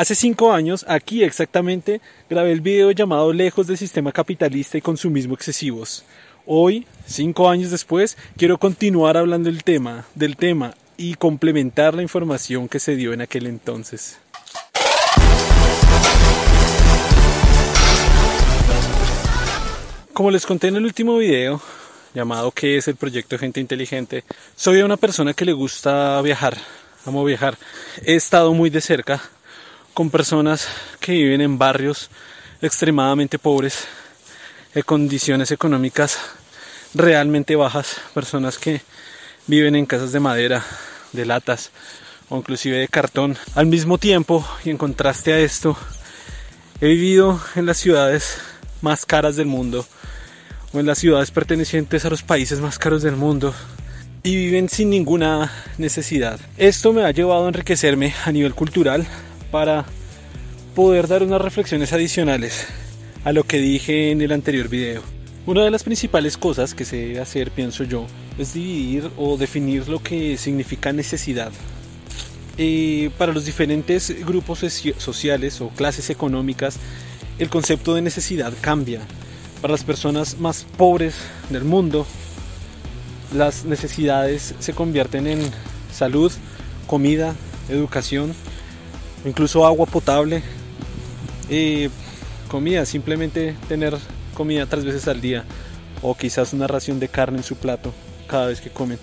Hace cinco años, aquí exactamente, grabé el video llamado Lejos del sistema capitalista y consumismo excesivos. Hoy, cinco años después, quiero continuar hablando del tema, del tema y complementar la información que se dio en aquel entonces. Como les conté en el último video, llamado ¿Qué es el proyecto Gente Inteligente? Soy una persona que le gusta viajar, amo viajar. He estado muy de cerca con personas que viven en barrios extremadamente pobres, de condiciones económicas realmente bajas, personas que viven en casas de madera, de latas o inclusive de cartón. Al mismo tiempo, y en contraste a esto, he vivido en las ciudades más caras del mundo o en las ciudades pertenecientes a los países más caros del mundo y viven sin ninguna necesidad. Esto me ha llevado a enriquecerme a nivel cultural para poder dar unas reflexiones adicionales a lo que dije en el anterior video. Una de las principales cosas que se debe hacer, pienso yo, es dividir o definir lo que significa necesidad. Eh, para los diferentes grupos sociales o clases económicas, el concepto de necesidad cambia. Para las personas más pobres del mundo, las necesidades se convierten en salud, comida, educación, incluso agua potable, eh, comida, simplemente tener comida tres veces al día o quizás una ración de carne en su plato cada vez que comen.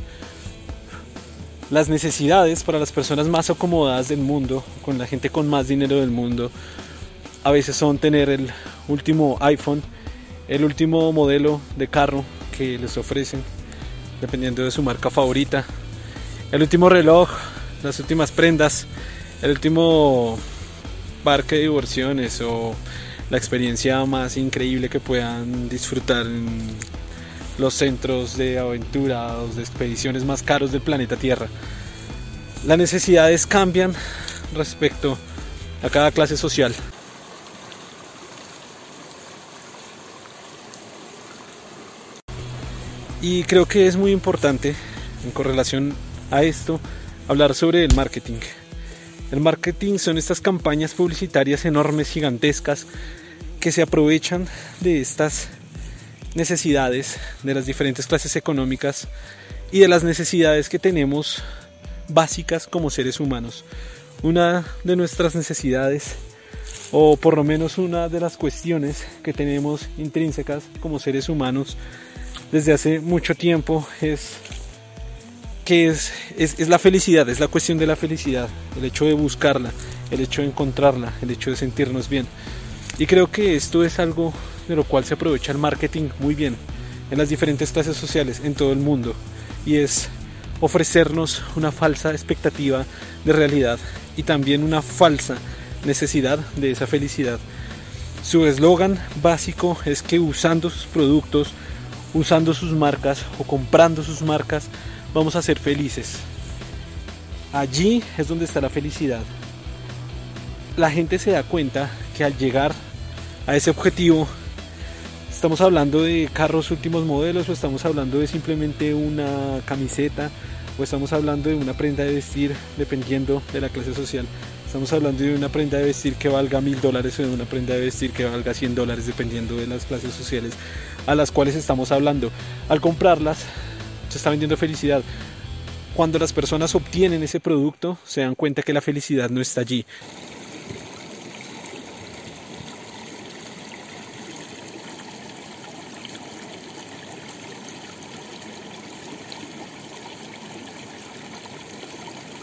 Las necesidades para las personas más acomodadas del mundo, con la gente con más dinero del mundo, a veces son tener el último iPhone, el último modelo de carro que les ofrecen, dependiendo de su marca favorita, el último reloj, las últimas prendas, el último parque de diversiones o la experiencia más increíble que puedan disfrutar en los centros de aventura o de expediciones más caros del planeta Tierra. Las necesidades cambian respecto a cada clase social. Y creo que es muy importante, en correlación a esto, hablar sobre el marketing. El marketing son estas campañas publicitarias enormes, gigantescas, que se aprovechan de estas necesidades de las diferentes clases económicas y de las necesidades que tenemos básicas como seres humanos. Una de nuestras necesidades, o por lo menos una de las cuestiones que tenemos intrínsecas como seres humanos desde hace mucho tiempo es que es, es, la felicidad, es la cuestión de la felicidad, el hecho de buscarla, el hecho de encontrarla, el hecho de sentirnos bien. Y creo que esto es algo de lo cual se aprovecha el marketing muy bien en las diferentes clases sociales en todo el mundo y es ofrecernos una falsa expectativa de realidad y también una falsa necesidad de esa felicidad. Su eslogan básico es que usando sus productos, usando sus marcas o comprando sus marcas, vamos a ser felices. Allí es donde está la felicidad. La gente se da cuenta que al llegar a ese objetivo, estamos hablando de carros últimos modelos o estamos hablando de simplemente una camiseta o estamos hablando de una prenda de vestir dependiendo de la clase social. Estamos hablando de una prenda de vestir que valga mil dólares o de una prenda de vestir que valga 100 dólares dependiendo de las clases sociales a las cuales estamos hablando. Al comprarlas se está vendiendo felicidad. Cuando las personas obtienen ese producto, se dan cuenta que la felicidad no está allí.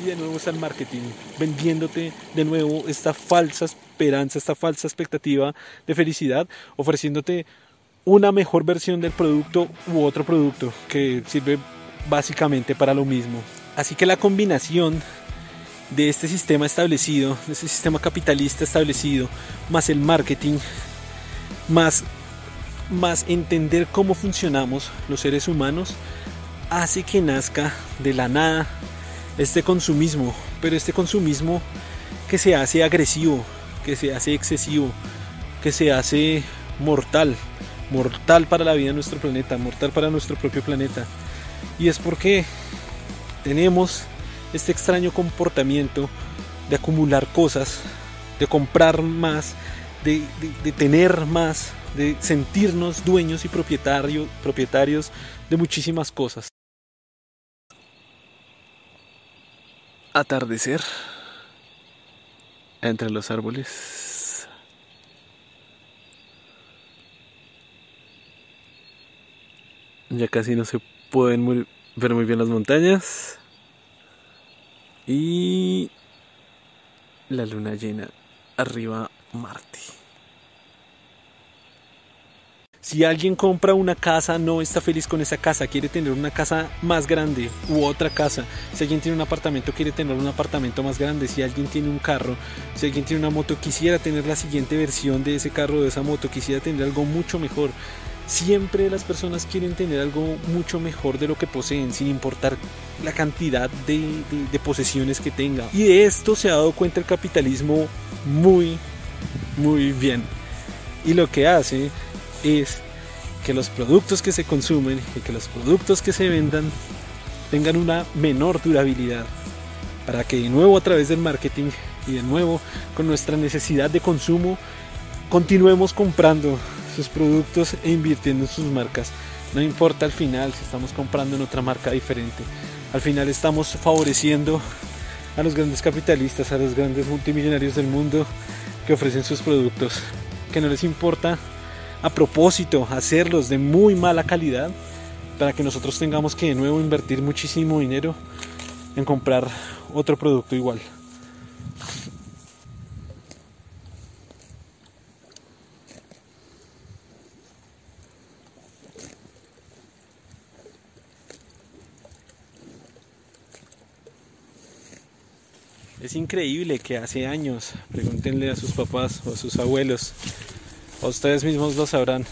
y de nuevo está el marketing, vendiéndote de nuevo esta falsa esperanza, esta falsa expectativa de felicidad, ofreciéndote una mejor versión del producto u otro producto que sirve básicamente para lo mismo. Así que la combinación de este sistema establecido, de este sistema capitalista establecido, más el marketing, más, más entender cómo funcionamos los seres humanos, hace que nazca de la nada este consumismo, pero este consumismo que se hace agresivo, que se hace excesivo, que se hace mortal, mortal para la vida de nuestro planeta, mortal para nuestro propio planeta. Y es porque tenemos este extraño comportamiento de acumular cosas de comprar más, de, tener más, de sentirnos dueños y propietarios, propietarios de muchísimas cosas. Atardecer entre los árboles. Ya casi no se pueden ver muy bien las montañas. Y la luna llena arriba Marte. Si alguien compra una casa, no está feliz con esa casa, quiere tener una casa más grande u otra casa. Si alguien tiene un apartamento, quiere tener un apartamento más grande. Si alguien tiene un carro, si alguien tiene una moto, quisiera tener la siguiente versión de ese carro de esa moto, quisiera tener algo mucho mejor. Siempre las personas quieren tener algo mucho mejor de lo que poseen, sin importar la cantidad de, posesiones que tenga. Y de esto se ha dado cuenta el capitalismo muy, muy bien. Y lo que hace es que los productos que se consumen y que los productos que se vendan tengan una menor durabilidad para que de nuevo a través del marketing y de nuevo con nuestra necesidad de consumo continuemos comprando sus productos e invirtiendo en sus marcas. No importa al final si estamos comprando en otra marca diferente. Al final estamos favoreciendo a los grandes capitalistas, a los grandes multimillonarios del mundo que ofrecen sus productos, que no les importa a propósito hacerlos de muy mala calidad para que nosotros tengamos que de nuevo invertir muchísimo dinero en comprar otro producto igual. Es increíble que hace años, pregúntenle a sus papás o a sus abuelos, ustedes mismos lo sabrán.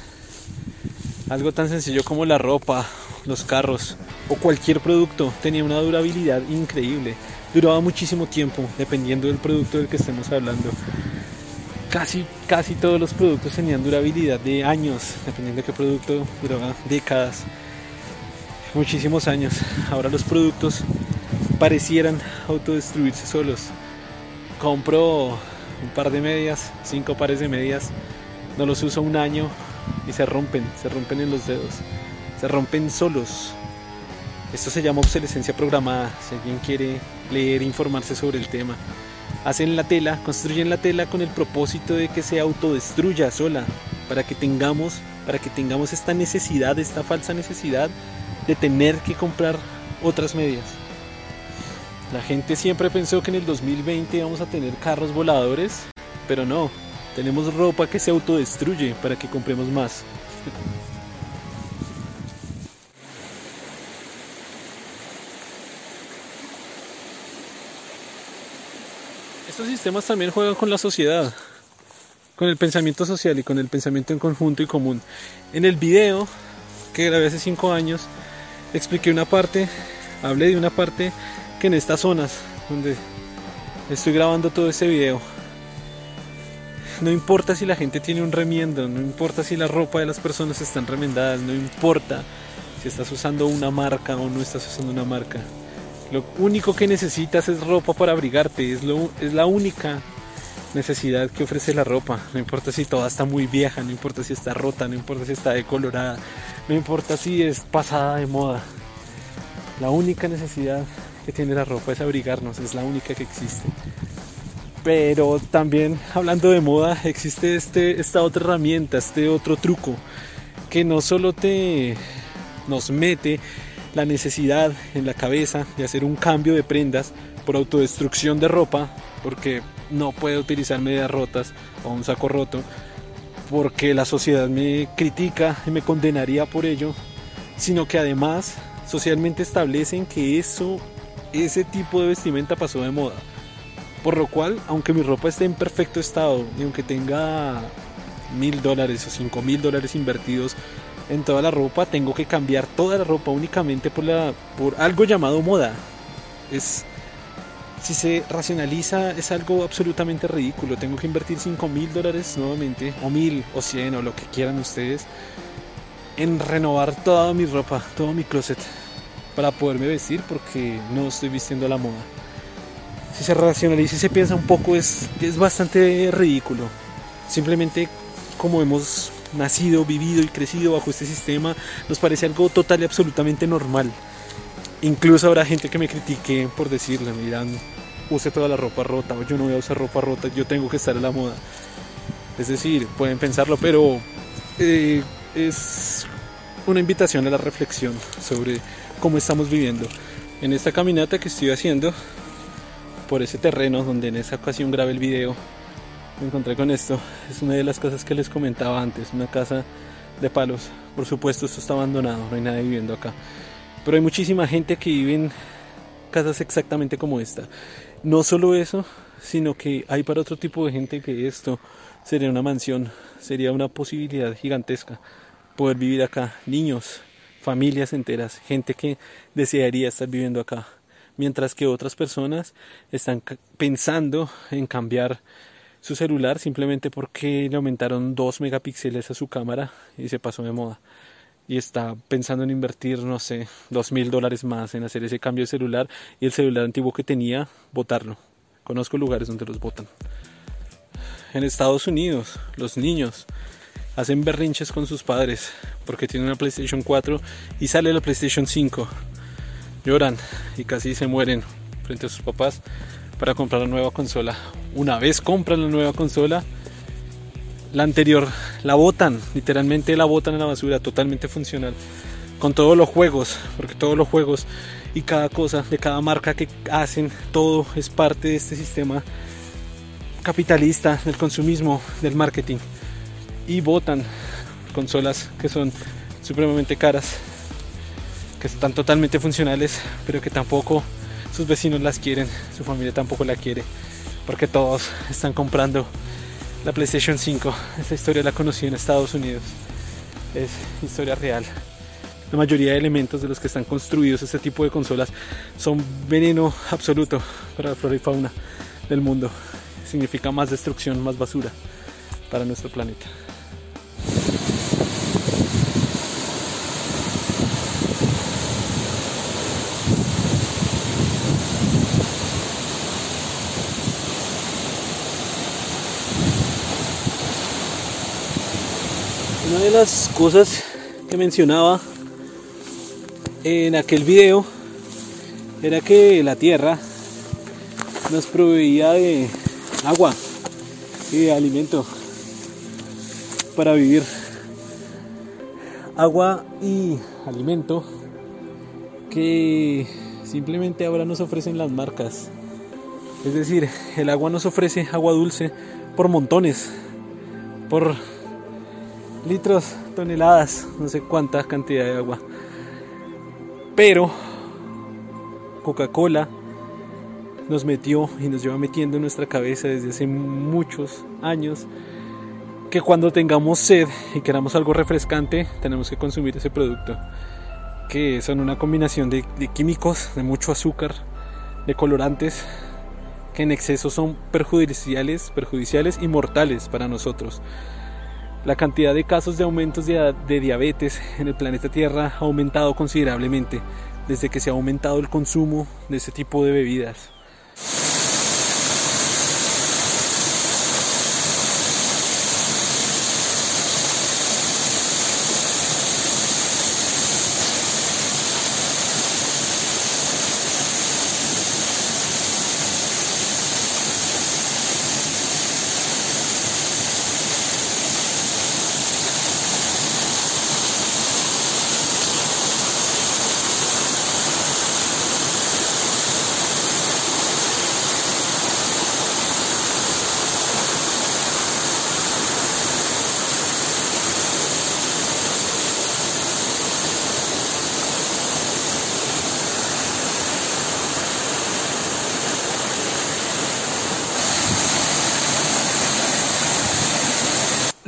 Algo tan sencillo como la ropa, los carros o cualquier producto tenía una durabilidad increíble. Duraba muchísimo tiempo, dependiendo del producto del que estemos hablando. Casi, casi todos los productos tenían durabilidad de años, dependiendo de qué producto, duraba décadas, muchísimos años. Ahora los productos parecieran autodestruirse solos. Compro un par de medias, cinco pares de medias no los uso un año y se rompen, se rompen en los dedos, se rompen solos. Esto se llama obsolescencia programada, si alguien quiere leer e informarse sobre el tema. Hacen la tela, construyen la tela con el propósito de que se autodestruya sola, para que tengamos, para que tengamos esta necesidad, esta falsa necesidad de tener que comprar otras medias. La gente siempre pensó que en el 2020 íbamos a tener carros voladores, pero no, tenemos ropa que se autodestruye para que compremos más. Estos sistemas también juegan con la sociedad, con el pensamiento social y con el pensamiento en conjunto y común. En el video que grabé hace 5 años, expliqué una parte, hablé de una parte que en estas zonas donde estoy grabando todo este video no importa si la gente tiene un remiendo, no importa si la ropa de las personas están remendadas, no importa si estás usando una marca o no estás usando una marca. Lo único que necesitas es ropa para abrigarte, es, lo, es la única necesidad que ofrece la ropa. No importa si toda está muy vieja, no importa si está rota, no importa si está decolorada, no importa si es pasada de moda. La única necesidad que tiene la ropa es abrigarnos, es la única que existe. Pero también hablando de moda, existe este, esta otra herramienta, este otro truco, que no solo te nos mete la necesidad en la cabeza de hacer un cambio de prendas por autodestrucción de ropa, porque no puedo utilizar medias rotas o un saco roto, porque la sociedad me critica y me condenaría por ello, sino que además socialmente establecen que eso, ese tipo de vestimenta pasó de moda. Por lo cual, aunque mi ropa esté en perfecto estado y aunque tenga mil dólares o cinco mil dólares invertidos en toda la ropa, tengo que cambiar toda la ropa únicamente por, la, por algo llamado moda. Es, si se racionaliza, es algo absolutamente ridículo. Tengo que invertir cinco mil dólares nuevamente, o mil, o cien, o lo que quieran ustedes, en renovar toda mi ropa, todo mi closet, para poderme vestir porque no estoy vistiendo la moda. si se racionaliza y se piensa un poco, es, es bastante ridículo. Simplemente como hemos nacido, vivido y crecido bajo este sistema, nos parece algo total y absolutamente normal. Incluso habrá gente que me critique por decirle, miran, use toda la ropa rota, yo no voy a usar ropa rota, yo tengo que estar a la moda. Es decir, pueden pensarlo, pero eh, es una invitación a la reflexión sobre cómo estamos viviendo. En esta caminata que estoy haciendo por ese terreno donde en esa ocasión grabé el video, me encontré con esto. Es una de las casas que les comentaba antes, una casa de palos. Por supuesto, esto está abandonado, no hay nadie viviendo acá. Pero hay muchísima gente que vive en casas exactamente como esta. No solo eso, sino que hay para otro tipo de gente que esto sería una mansión, sería una posibilidad gigantesca poder vivir acá. Niños, familias enteras, gente que desearía estar viviendo acá. Mientras que otras personas están pensando en cambiar su celular simplemente porque le aumentaron 2 megapíxeles a su cámara y se pasó de moda. Y está pensando en invertir, no sé, dos mil dólares más en hacer ese cambio de celular y el celular antiguo que tenía, botarlo. Conozco lugares donde los botan. En Estados Unidos, los niños hacen berrinches con sus padres porque tienen una PlayStation 4 y sale la PlayStation 5. Lloran y casi se mueren frente a sus papás para comprar la nueva consola. Una vez compran la nueva consola, la anterior la botan, literalmente la botan en la basura, totalmente funcional. Con todos los juegos, porque todos los juegos y cada cosa de cada marca que hacen, todo es parte de este sistema capitalista del consumismo, del marketing. Y botan consolas que son supremamente caras, que están totalmente funcionales, pero que tampoco sus vecinos las quieren, su familia tampoco la quiere, porque todos están comprando la PlayStation 5. Esta historia la conocí en Estados Unidos, es historia real. La mayoría de elementos de los que están construidos este tipo de consolas son veneno absoluto para la flora y fauna del mundo. Significa más destrucción, más basura para nuestro planeta. De las cosas que mencionaba en aquel video era que la tierra nos proveía de agua y alimento para vivir. Agua y alimento que simplemente ahora nos ofrecen las marcas. Es decir, el agua nos ofrece agua dulce por montones, por litros, toneladas, no sé cuánta cantidad de agua. Pero Coca-Cola nos metió y nos lleva metiendo en nuestra cabeza desde hace muchos años que cuando tengamos sed y queramos algo refrescante tenemos que consumir ese producto que son una combinación de, de químicos, de mucho azúcar, de colorantes que en exceso son perjudiciales, perjudiciales y mortales para nosotros. La cantidad de casos de aumentos de, diabetes en el planeta Tierra ha aumentado considerablemente desde que se ha aumentado el consumo de ese tipo de bebidas.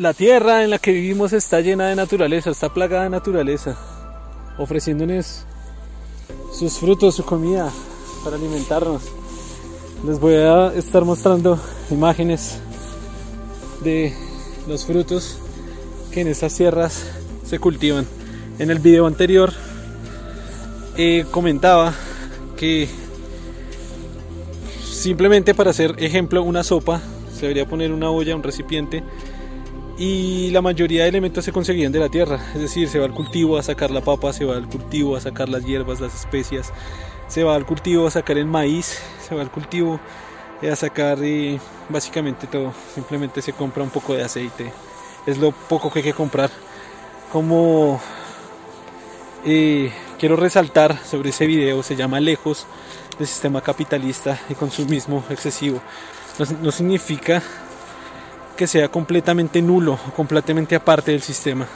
La tierra en la que vivimos está llena de naturaleza, está plagada de naturaleza, ofreciéndonos sus frutos, su comida para alimentarnos. Les voy a estar mostrando imágenes de los frutos que en estas tierras se cultivan. En el video anterior eh, comentaba que simplemente para hacer ejemplo, una sopa, se debería poner una olla, un recipiente, y la mayoría de elementos se conseguían de la tierra, es decir, se va al cultivo a sacar la papa, se va al cultivo a sacar las hierbas, las especias, se va al cultivo a sacar el maíz, se va al cultivo a sacar y básicamente todo, simplemente se compra un poco de aceite, es lo poco que hay que comprar. Como eh, quiero resaltar sobre ese video, se llama Lejos del sistema capitalista y consumismo excesivo. No, significa que sea completamente nulo, completamente aparte del sistema.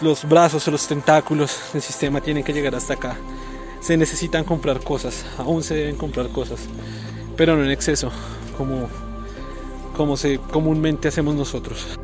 Los brazos los tentáculos del sistema tienen que llegar hasta acá. Se necesitan comprar cosas, aún se deben comprar cosas, pero no en exceso, como, como se comúnmente hacemos nosotros.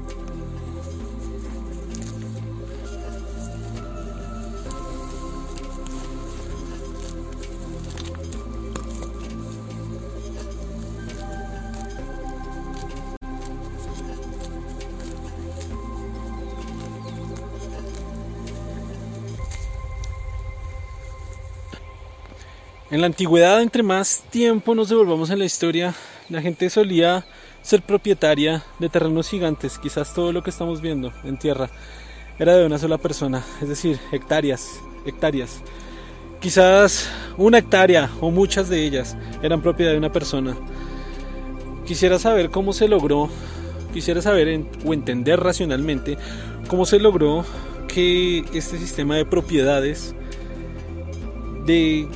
En la antigüedad, entre más tiempo nos devolvamos en la historia, la gente solía ser propietaria de terrenos gigantes, quizás todo lo que estamos viendo en tierra era de una sola persona, es decir, hectáreas, hectáreas. Quizás una hectárea o muchas de ellas eran propiedad de una persona. Quisiera saber cómo se logró, quisiera saber o entender racionalmente cómo se logró que este sistema de propiedades de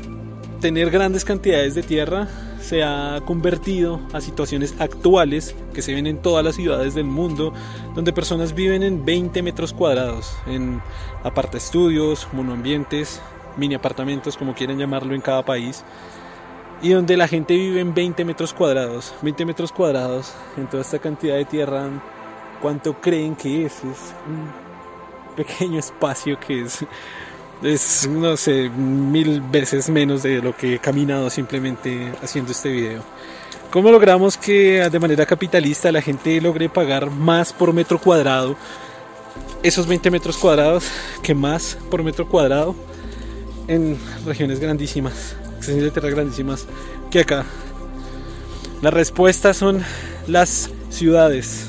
tener grandes cantidades de tierra se ha convertido a situaciones actuales que se ven en todas las ciudades del mundo, donde personas viven en 20 metros cuadrados, en aparte estudios, monoambientes, mini apartamentos, como quieren llamarlo en cada país, y donde la gente vive en 20 metros cuadrados. 20 metros cuadrados en toda esta cantidad de tierra, ¿cuánto creen que es? Es un pequeño espacio que es es, no sé, mil veces menos de lo que he caminado simplemente haciendo este video. ¿Cómo logramos que de manera capitalista la gente logre pagar más por metro cuadrado? Esos 20 metros cuadrados que más por metro cuadrado en regiones grandísimas, extensiones de tierra grandísimas que acá. La respuesta son las ciudades.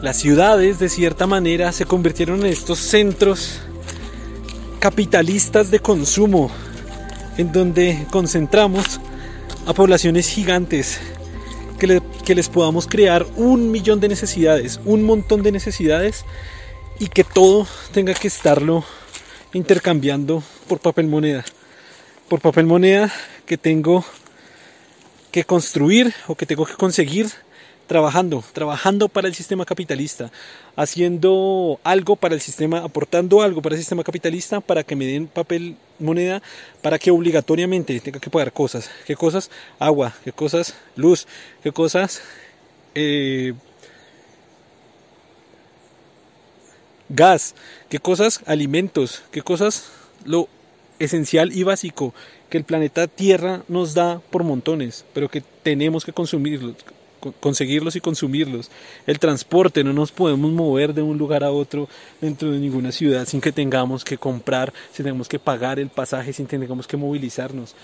Las ciudades de cierta manera se convirtieron en estos centros capitalistas de consumo, en donde concentramos a poblaciones gigantes, que, que, les podamos crear un millón de necesidades, un montón de necesidades, y que todo tenga que estarlo intercambiando por papel moneda. Por papel moneda que tengo que construir o que tengo que conseguir trabajando, trabajando para el sistema capitalista, haciendo algo para el sistema, aportando algo para el sistema capitalista para que me den papel moneda, para que obligatoriamente tenga que pagar cosas. ¿Qué cosas? Agua, qué cosas? Luz, qué cosas? Eh, gas, qué cosas? Alimentos, qué cosas? Lo esencial y básico que el planeta Tierra nos da por montones, pero que tenemos que consumirlo, conseguirlos y consumirlos. El transporte, no nos podemos mover de un lugar a otro dentro de ninguna ciudad sin que tengamos que comprar, sin tengamos que pagar el pasaje, sin que tengamos que movilizarnos.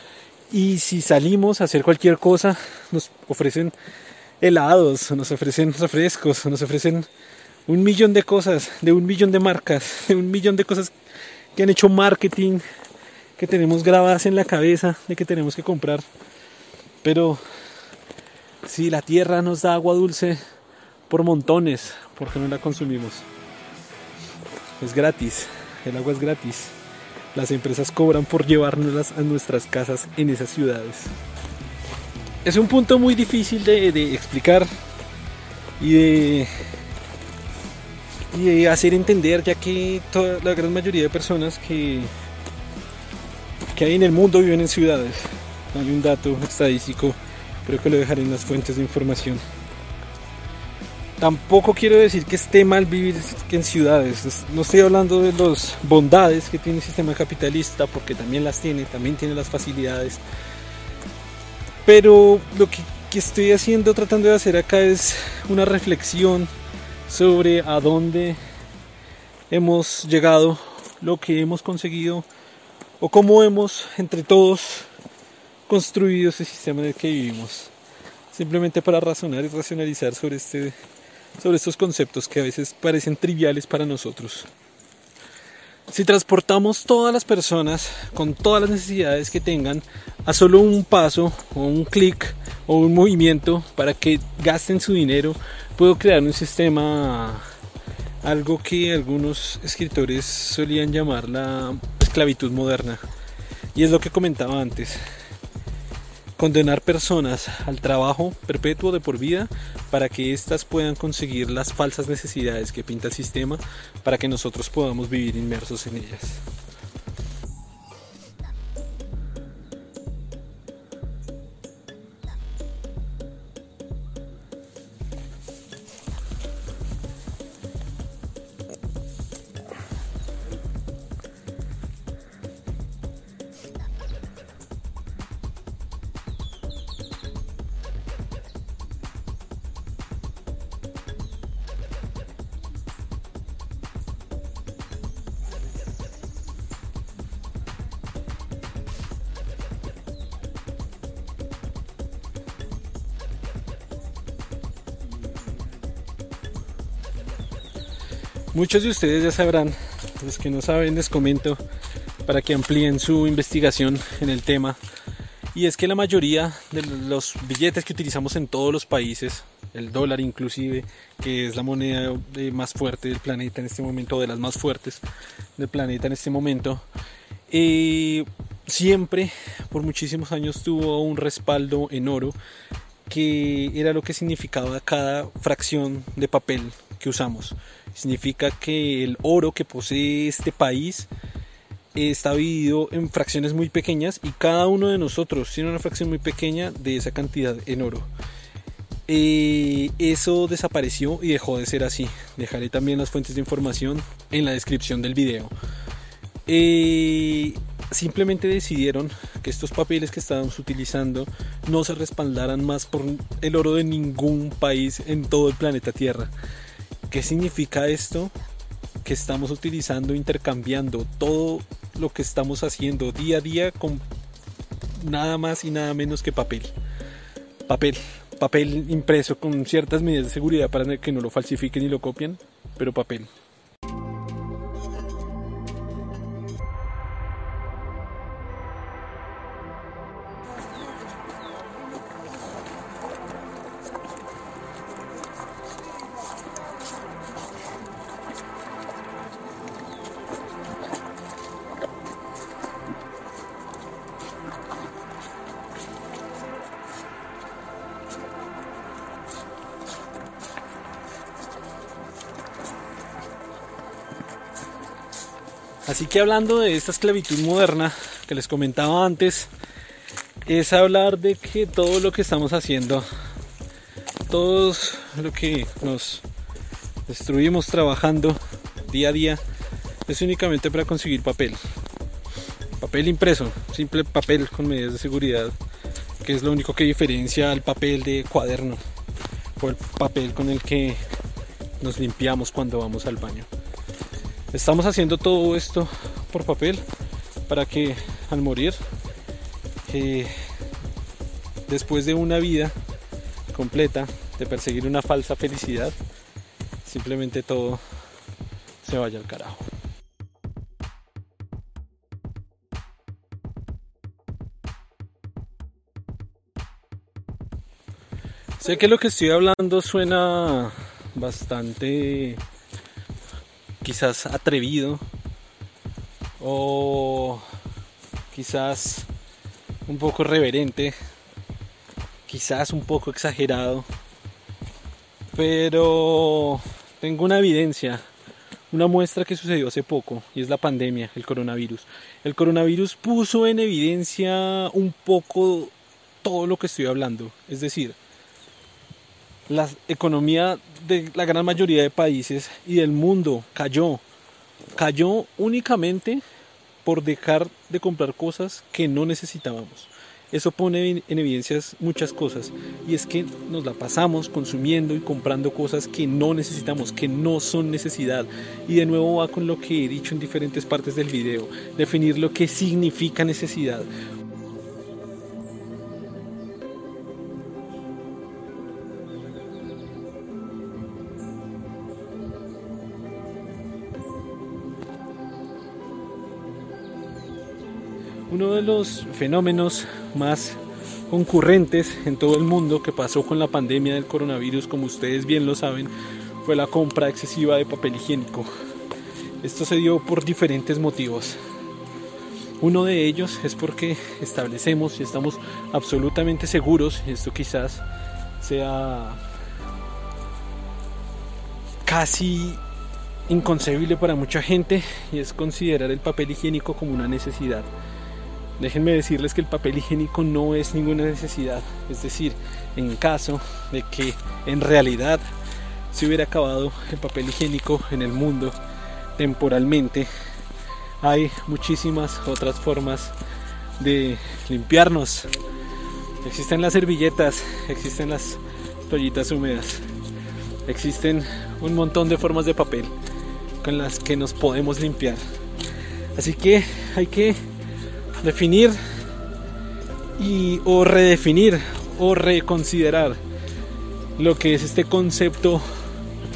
Y si salimos a hacer cualquier cosa, nos ofrecen helados, nos ofrecen refrescos, nos ofrecen un millón de cosas, de un millón de marcas, de un millón de cosas que han hecho marketing, que tenemos grabadas en la cabeza de que tenemos que comprar. Pero si la tierra nos da agua dulce por montones, ¿por qué no la consumimos? Es gratis, el agua es gratis. Las empresas cobran por llevárnoslas a nuestras casas en esas ciudades. Es un punto muy difícil de, explicar y de, hacer entender, ya que toda, la gran mayoría de personas que, que hay en el mundo viven en ciudades. Hay un dato estadístico Creo que lo dejaré en las fuentes de información. Tampoco quiero decir que esté mal vivir en ciudades. No estoy hablando de las bondades que tiene el sistema capitalista, porque también las tiene, también tiene las facilidades. Pero lo que, que estoy haciendo, tratando de hacer acá es una reflexión sobre a dónde hemos llegado, lo que hemos conseguido o cómo hemos entre todos construido ese sistema en el que vivimos. Simplemente para razonar y racionalizar sobre, este, sobre estos conceptos que a veces parecen triviales para nosotros. Si transportamos todas las personas con todas las necesidades que tengan a solo un paso o un clic o un movimiento para que gasten su dinero, puedo crear un sistema, algo que algunos escritores solían llamar la esclavitud moderna. Y es lo que comentaba antes condenar personas al trabajo perpetuo de por vida para que éstas puedan conseguir las falsas necesidades que pinta el sistema para que nosotros podamos vivir inmersos en ellas. Muchos de ustedes ya sabrán, los que no saben les comento para que amplíen su investigación en el tema. Y es que la mayoría de los billetes que utilizamos en todos los países, el dólar inclusive, que es la moneda más fuerte del planeta en este momento, de las más fuertes del planeta en este momento, eh, siempre, por muchísimos años, tuvo un respaldo en oro, que era lo que significaba cada fracción de papel que usamos significa que el oro que posee este país está dividido en fracciones muy pequeñas y cada uno de nosotros tiene una fracción muy pequeña de esa cantidad en oro. Eh, eso desapareció y dejó de ser así. Dejaré también las fuentes de información en la descripción del video. Eh, simplemente decidieron que estos papeles que estábamos utilizando no se respaldaran más por el oro de ningún país en todo el planeta Tierra. ¿Qué significa esto? Que estamos utilizando, intercambiando todo lo que estamos haciendo día a día con nada más y nada menos que papel. Papel, papel impreso con ciertas medidas de seguridad para que no lo falsifiquen y lo copien, pero papel. Así que hablando de esta esclavitud moderna que les comentaba antes, es hablar de que todo lo que estamos haciendo, todo lo que nos destruimos trabajando día a día, es únicamente para conseguir papel. Papel impreso, simple papel con medidas de seguridad, que es lo único que diferencia al papel de cuaderno o el papel con el que nos limpiamos cuando vamos al baño. Estamos haciendo todo esto por papel para que al morir, eh, después de una vida completa de perseguir una falsa felicidad, simplemente todo se vaya al carajo. Sé que lo que estoy hablando suena bastante quizás atrevido o quizás un poco reverente, quizás un poco exagerado, pero tengo una evidencia, una muestra que sucedió hace poco y es la pandemia, el coronavirus. El coronavirus puso en evidencia un poco todo lo que estoy hablando, es decir, la economía de la gran mayoría de países y del mundo cayó. Cayó únicamente por dejar de comprar cosas que no necesitábamos. Eso pone en evidencia muchas cosas y es que nos la pasamos consumiendo y comprando cosas que no necesitamos, que no son necesidad. Y de nuevo va con lo que he dicho en diferentes partes del video, definir lo que significa necesidad. Uno de los fenómenos más concurrentes en todo el mundo que pasó con la pandemia del coronavirus, como ustedes bien lo saben, fue la compra excesiva de papel higiénico. Esto se dio por diferentes motivos. Uno de ellos es porque establecemos y estamos absolutamente seguros, y esto quizás sea casi inconcebible para mucha gente, y es considerar el papel higiénico como una necesidad. Déjenme decirles que el papel higiénico no es ninguna necesidad, es decir, en caso de que en realidad se hubiera acabado el papel higiénico en el mundo temporalmente, hay muchísimas otras formas de limpiarnos. Existen las servilletas, existen las toallitas húmedas, existen un montón de formas de papel con las que nos podemos limpiar. Así que hay que definir y o redefinir o reconsiderar lo que es este concepto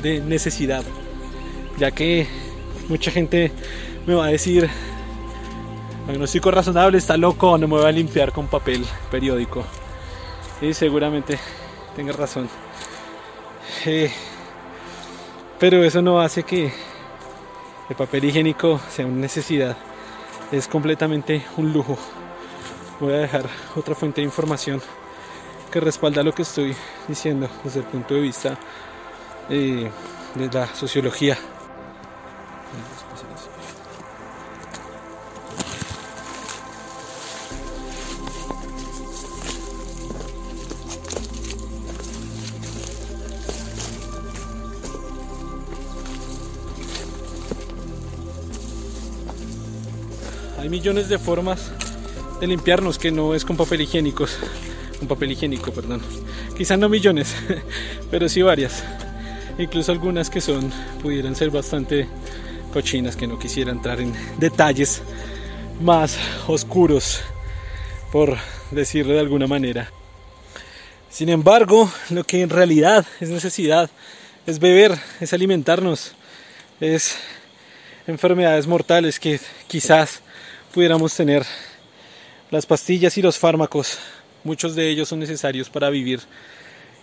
de necesidad, ya que mucha gente me va a decir, diagnóstico razonable, está loco, no me voy a limpiar con papel periódico. Y seguramente tenga razón. Eh, pero eso no hace que el papel higiénico sea una necesidad. Es completamente un lujo. Voy a dejar otra fuente de información que respalda lo que estoy diciendo desde el punto de vista eh, de la sociología. Millones de formas de limpiarnos que no es con papel higiénicos, con papel higiénico, perdón. Quizás no millones, pero sí varias. Incluso algunas que son pudieran ser bastante cochinas que no quisiera entrar en detalles más oscuros, por decirlo de alguna manera. Sin embargo, lo que en realidad es necesidad es beber, es alimentarnos, es enfermedades mortales que quizás pudiéramos tener. Las pastillas y los fármacos, muchos de ellos son necesarios para vivir.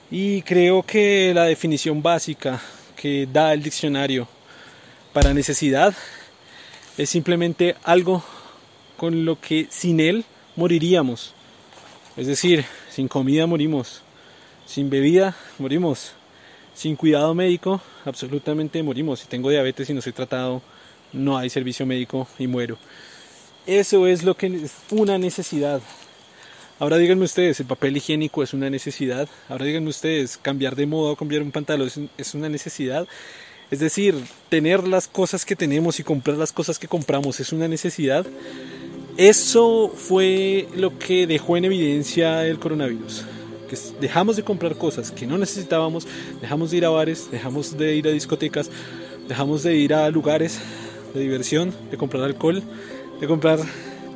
Y creo que la definición básica que da el diccionario para necesidad es simplemente algo con lo que sin él moriríamos. Es decir, sin comida morimos, sin bebida morimos, sin cuidado médico absolutamente morimos. Si tengo diabetes y no soy tratado, no hay servicio médico y muero. Eso es lo que es una necesidad. Ahora díganme ustedes, ¿el papel higiénico es una necesidad? Ahora díganme ustedes, ¿cambiar de moda o cambiar un pantalón es una necesidad? Es decir, tener las cosas que tenemos y comprar las cosas que compramos es una necesidad. Eso fue lo que dejó en evidencia el coronavirus. Que dejamos de comprar cosas que no necesitábamos, dejamos de ir a bares, dejamos de ir a discotecas, dejamos de ir a lugares de diversión, de comprar alcohol, de comprar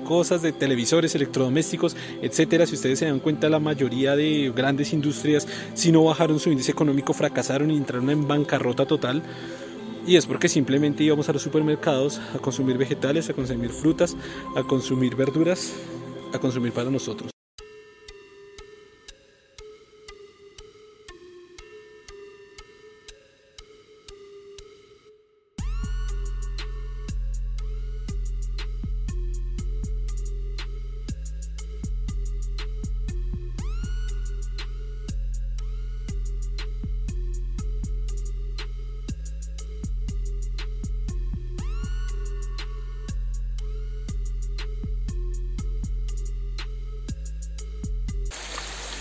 cosas de televisores, electrodomésticos, etcétera. Si ustedes se dan cuenta, la mayoría de grandes industrias, si no bajaron su índice económico, fracasaron y entraron en bancarrota total. Y es porque simplemente íbamos a los supermercados a consumir vegetales, a consumir frutas, a consumir verduras, a consumir para nosotros.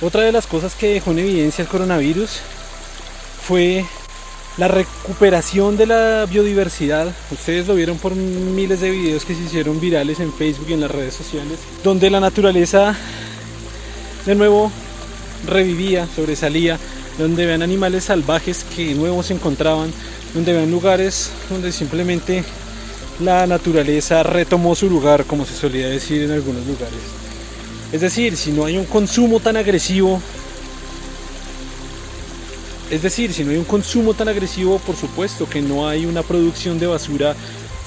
Otra de las cosas que dejó en evidencia el coronavirus fue la recuperación de la biodiversidad. Ustedes lo vieron por miles de videos que se hicieron virales en Facebook y en las redes sociales, donde la naturaleza de nuevo revivía, sobresalía, donde vean animales salvajes que de nuevo se encontraban, donde vean lugares donde simplemente la naturaleza retomó su lugar, como se solía decir en algunos lugares. Es decir, si no hay un consumo tan agresivo, es decir, si no hay un consumo tan agresivo, por supuesto que no hay una producción de basura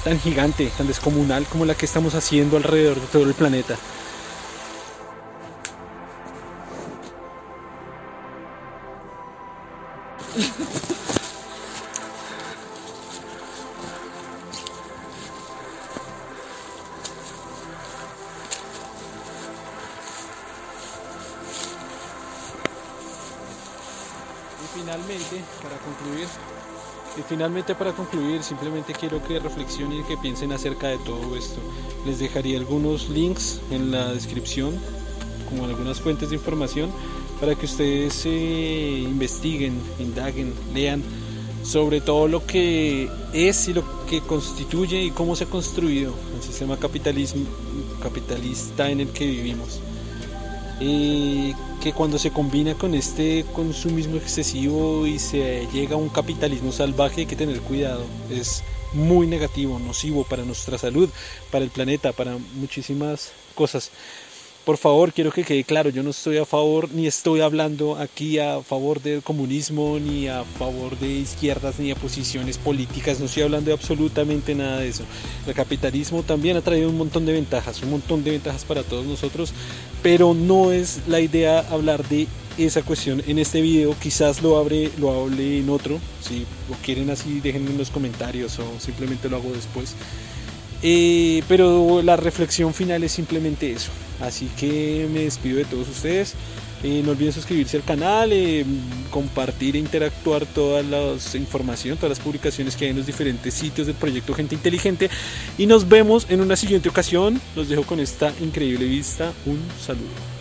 tan gigante, tan descomunal como la que estamos haciendo alrededor de todo el planeta. Finalmente para concluir, simplemente quiero que reflexionen y que piensen acerca de todo esto. Les dejaría algunos links en la descripción, como algunas fuentes de información, para que ustedes eh, investiguen, indaguen, lean sobre todo lo que es y lo que constituye y cómo se ha construido el sistema capitalista en el que vivimos. Eh, que cuando se combina con este consumismo excesivo y se llega a un capitalismo salvaje hay que tener cuidado. Es muy negativo, nocivo para nuestra salud, para el planeta, para muchísimas cosas por favor, quiero que quede claro, yo no estoy a favor, ni estoy hablando aquí a favor del comunismo, ni a favor de izquierdas, ni a posiciones políticas, no estoy hablando de absolutamente nada de eso. El capitalismo también ha traído un montón de ventajas, un montón de ventajas para todos nosotros, pero no es la idea hablar de esa cuestión en este video, quizás lo, abre, lo hable en otro, si lo quieren así déjenme en los comentarios o simplemente lo hago después. Eh, pero la reflexión final es simplemente eso. Así que me despido de todos ustedes. Eh, no olviden suscribirse al canal, eh, compartir e interactuar toda la información, todas las publicaciones que hay en los diferentes sitios del proyecto Gente Inteligente. Y nos vemos en una siguiente ocasión. Los dejo con esta increíble vista. Un saludo.